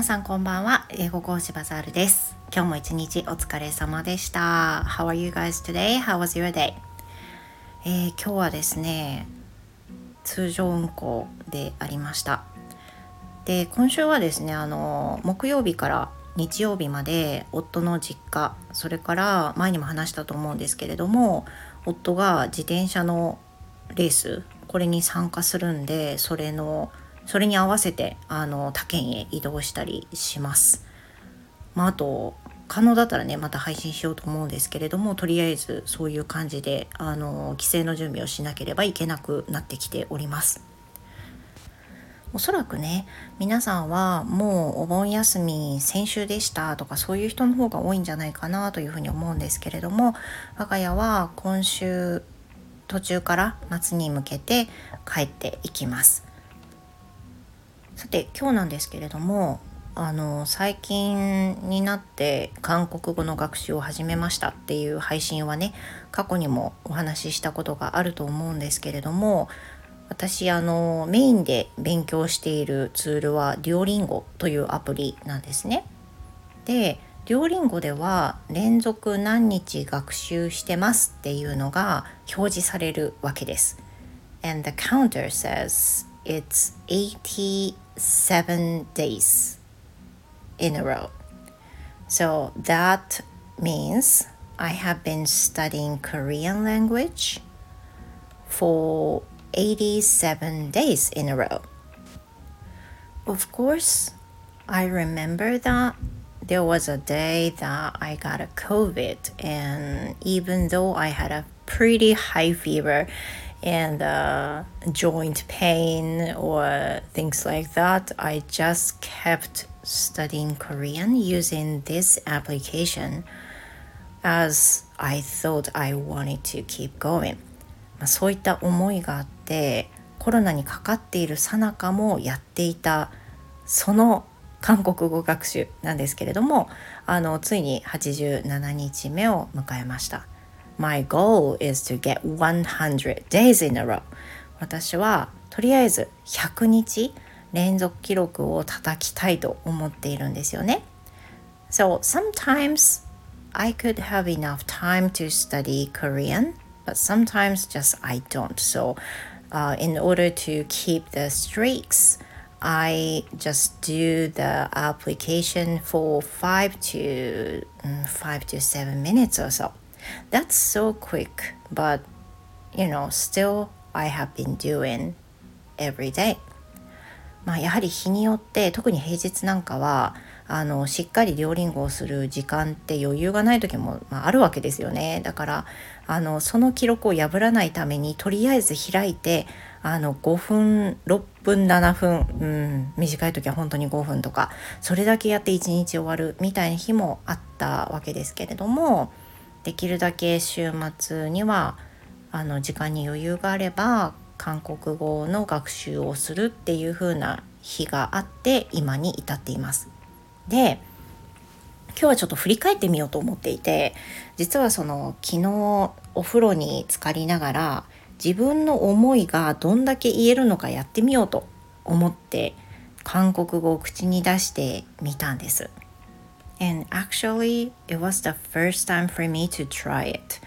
皆さんこんばんは英語講師バザールです今日も一日お疲れ様でした How are you guys today? How was your day? えー、今日はですね通常運行でありましたで今週はですねあの木曜日から日曜日まで夫の実家それから前にも話したと思うんですけれども夫が自転車のレースこれに参加するんでそれのそれに合わせてあの他県へ移動したりします。まあ、あと可能だったらねまた配信しようと思うんですけれどもとりあえずそういう感じであの帰省の準備をしなければいけなくなってきております。おそらくね皆さんはもうお盆休み先週でしたとかそういう人の方が多いんじゃないかなというふうに思うんですけれども我が家は今週途中から夏に向けて帰っていきます。さて今日なんですけれどもあの最近になって韓国語の学習を始めましたっていう配信はね過去にもお話ししたことがあると思うんですけれども私あのメインで勉強しているツールはデュオリンゴというアプリなんですね。でデュオリンゴでは連続何日学習してますっていうのが表示されるわけです。And the counter says it's 87 days in a row. So that means I have been studying Korean language for 87 days in a row. Of course, I remember that there was a day that I got a COVID, and even though I had a pretty high fever and uh, joint pain or things like that, I just kept studying Korean using this application as I thought I wanted to keep going. まあ、そういった思いがあってコロナにかかっているさなかもやっていたその韓国語学習なんですけれどもあのついに87日目を迎えました。My goal is to get 100 days in a row. 私はとりあえず100日連続記録を叩きたいと思っているんですよね。So sometimes I could have enough time to study Korean, but sometimes just I don't. So uh, in order to keep the streaks, I just do the application for five to um, five to seven minutes or so. That's so quick, but you know, still I have been doing every day. まあ、やはり日によって特に平日なんかはあのしっかり両リンゴをする時間って余裕がない時も、まあ、あるわけですよねだからあのその記録を破らないためにとりあえず開いてあの5分6分7分、うん、短い時は本当に5分とかそれだけやって1日終わるみたいな日もあったわけですけれどもできるだけ週末にはあの時間に余裕があれば韓国語の学習をするっていう風な日があって今に至っています。で今日はちょっと振り返ってみようと思っていて実はその昨日お風呂に浸かりながら自分の思いがどんだけ言えるのかやってみようと思って韓国語を口に出してみたんです。And actually, it was the first time for me to try it.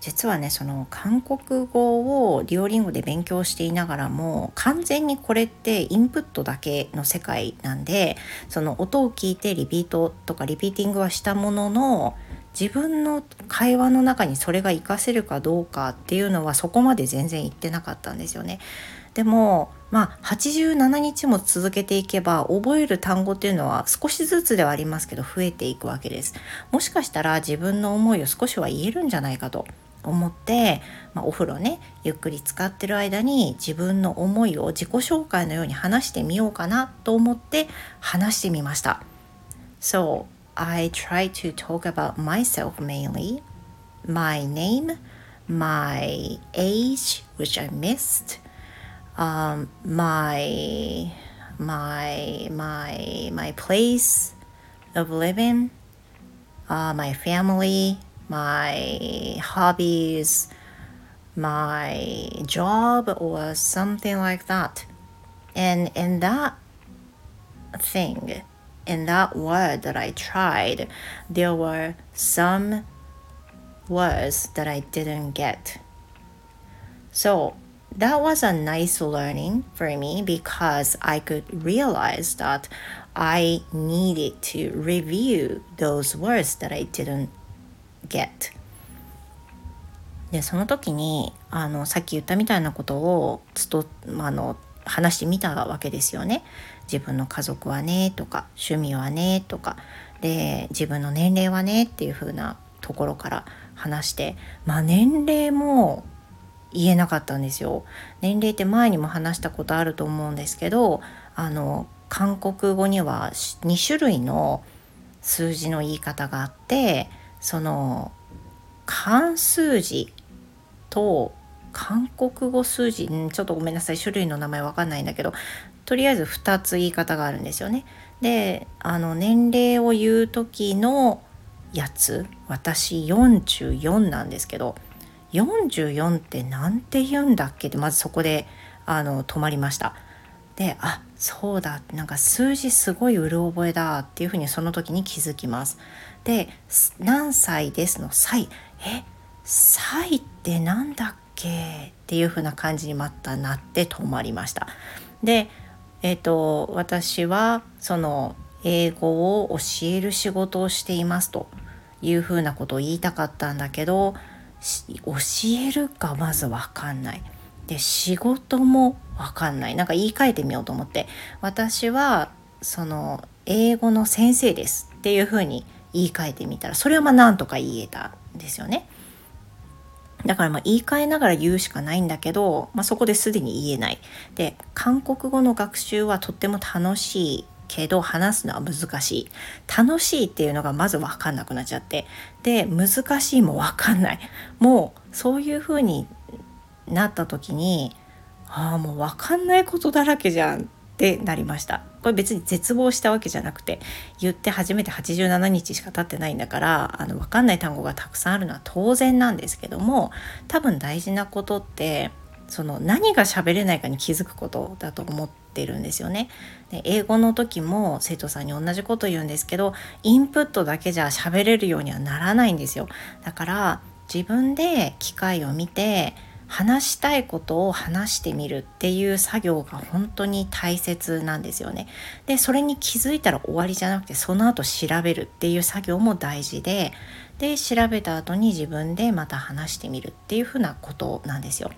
実はねその韓国語をデュオリンゴで勉強していながらも完全にこれってインプットだけの世界なんでその音を聞いてリピートとかリピーティングはしたものの自分の会話の中にそれが活かせるかどうかっていうのはそこまで全然言ってなかったんですよね。でもまあ87日も続けていけば覚える単語っていうのは少しずつではありますけど増えていくわけです。もしかしたら自分の思いを少しは言えるんじゃないかと思って、まあ、お風呂ねゆっくり使ってる間に自分の思いを自己紹介のように話してみようかなと思って話してみました。So I try to talk about myself mainly, my name, my age, which I missed, um, my my my my place of living, uh, my family, my hobbies, my job, or something like that. And and that thing in that word that I tried, there were some words that I didn't get. So that was a nice learning for me because I could realize that I needed to review those words that I didn't get. でその時にあのさっき言ったみたいなことをつと、まあの話してみたわけですよね。自分の家族はねとか趣味はねとかで自分の年齢はねっていう風なところから話してまあ年齢も言えなかったんですよ。年齢って前にも話したことあると思うんですけどあの韓国語には2種類の数字の言い方があってその漢数字と韓国語数字ちょっとごめんなさい種類の名前わかんないんだけどとりあえず2つ言い方があるんですよね。であの年齢を言う時のやつ私44なんですけど44って何て言うんだっけ？ってまずそこであの止まりました。であそうだなんか数字すごいうる覚えだっていうふうにその時に気づきます。で何歳ですの？歳え歳ってなんだっけ？っていう風な感じにまたなって止まりました。でえっ、ー、と私はその英語を教える仕事をしていますというふうなことを言いたかったんだけど教えるかまず分かんない。で仕事も分かんないなんか言い換えてみようと思って私はその英語の先生ですっていうふうに言い換えてみたらそれはまあなんとか言えたんですよね。だからまあ言い換えながら言うしかないんだけど、まあ、そこですでに言えない。で韓国語の学習はとっても楽しいけど話すのは難しい。楽しいっていうのがまず分かんなくなっちゃって。で難しいも分かんない。もうそういう風になった時にああもう分かんないことだらけじゃんってなりました。これ別に絶望したわけじゃなくて言って初めて87日しか経ってないんだからあの分かんない単語がたくさんあるのは当然なんですけども多分大事なことってその何が喋れないかに気づくことだと思ってるんですよね。で英語の時も生徒さんに同じこと言うんですけどインプットだけじゃ喋れるようにはならないんですよ。だから自分で機械を見て話したいことを話してみるっていう作業が本当に大切なんですよね。でそれに気づいたら終わりじゃなくてその後調べるっていう作業も大事でで調べた後に自分でまた話してみるっていうふうなことなんですよ。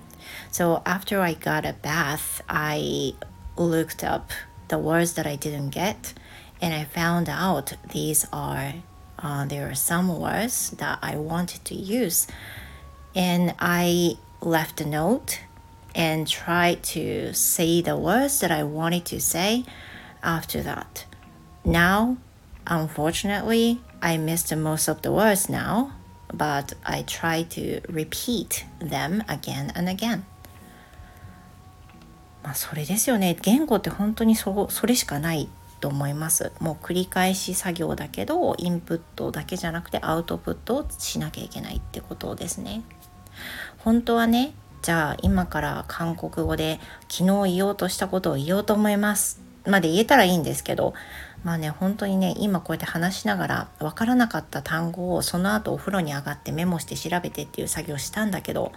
So after I got a bath, I looked up the words that I didn't get and I found out these are uh, there are some words that I wanted to use and I left a note and tried to say the words that I wanted to say after that. Now, unfortunately, I missed most of the words now, but I try to repeat them again and again. まあそれですよね。言語って本当にそそれしかないと思います。もう繰り返し作業だけど、インプットだけじゃなくてアウトプットをしなきゃいけないってことですね。本当はねじゃあ今から韓国語で昨日言おうとしたことを言おうと思いますまで言えたらいいんですけどまあね本当にね今こうやって話しながら分からなかった単語をその後お風呂に上がってメモして調べてっていう作業したんだけど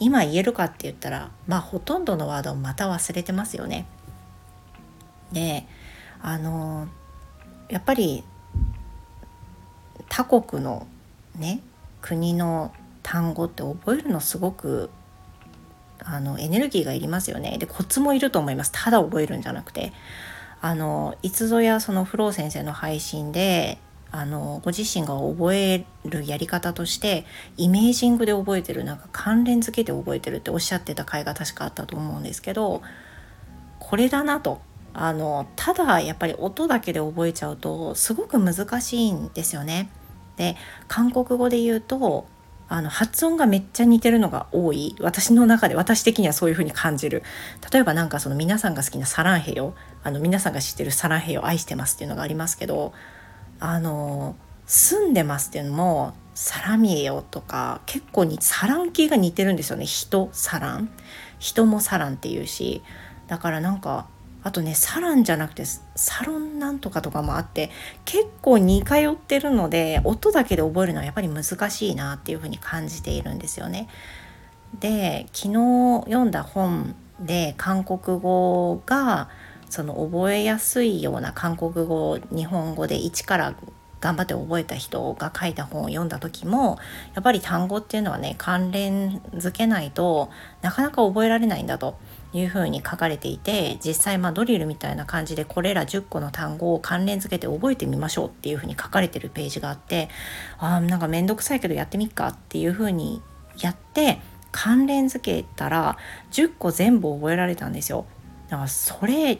今言えるかって言ったらまあほとんどのワードをまた忘れてますよね。であのやっぱり他国のね国の単語って覚えるのすごくあのエネルギーがいりますよね。でコツもいると思います。ただ覚えるんじゃなくて。あのいつぞやそのフロー先生の配信であのご自身が覚えるやり方としてイメージングで覚えてるなんか関連付けて覚えてるっておっしゃってた回が確かあったと思うんですけどこれだなとあのただやっぱり音だけで覚えちゃうとすごく難しいんですよね。で韓国語で言うとあの発音がめっちゃ似てるのが多い。私の中で私的にはそういう風に感じる。例えばなんかその皆さんが好きなサランヘヨ。あの皆さんが知ってるサランヘヨ愛してますっていうのがありますけど。あの住んでますっていうのもサラミエヨとか結構にサラン系が似てるんですよね。人サラン。人もサランっていうし。だからなんかあとねサランじゃなくてサロンなんとかとかもあって結構似通ってるので音だけで覚えるのはやっぱり難しいなっていうふうに感じているんですよね。で昨日読んだ本で韓国語がその覚えやすいような韓国語日本語で一から頑張って覚えた人が書いた本を読んだ時もやっぱり単語っていうのはね関連づけないとなかなか覚えられないんだというふうに書かれていて実際まあドリルみたいな感じでこれら10個の単語を関連づけて覚えてみましょうっていうふうに書かれてるページがあってああなんかめんどくさいけどやってみっかっていうふうにやって関連づけたら10個全部覚えられたんですよ。だからそれ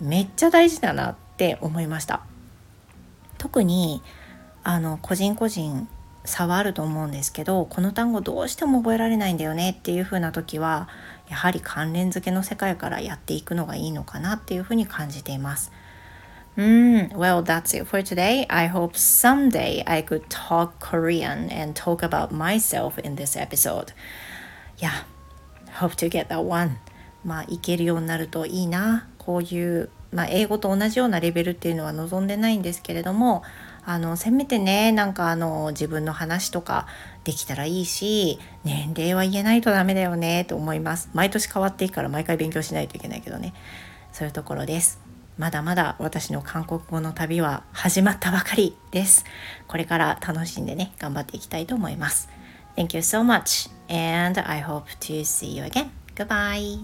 めっちゃ大事だなって思いました。特にあの個人個人差はあると思うんですけどこの単語どうしても覚えられないんだよねっていう風な時はやはり関連付けの世界からやっていくのがいいのかなっていう風に感じています。Mm, well, that's it for today. I hope someday I could talk Korean and talk about myself in this episode. Yeah, hope to get that one. まあ、いけるようになるといいな。こういうまあ、英語と同じようなレベルっていうのは望んでないんですけれどもあのせめてねなんかあの自分の話とかできたらいいし年齢は言えないとダメだよねと思います。毎年変わっていいから毎回勉強しないといけないけどね。そういうところです。まだまだ私の韓国語の旅は始まったばかりです。これから楽しんでね頑張っていきたいと思います。Thank you so much and I hope to see you again. Goodbye.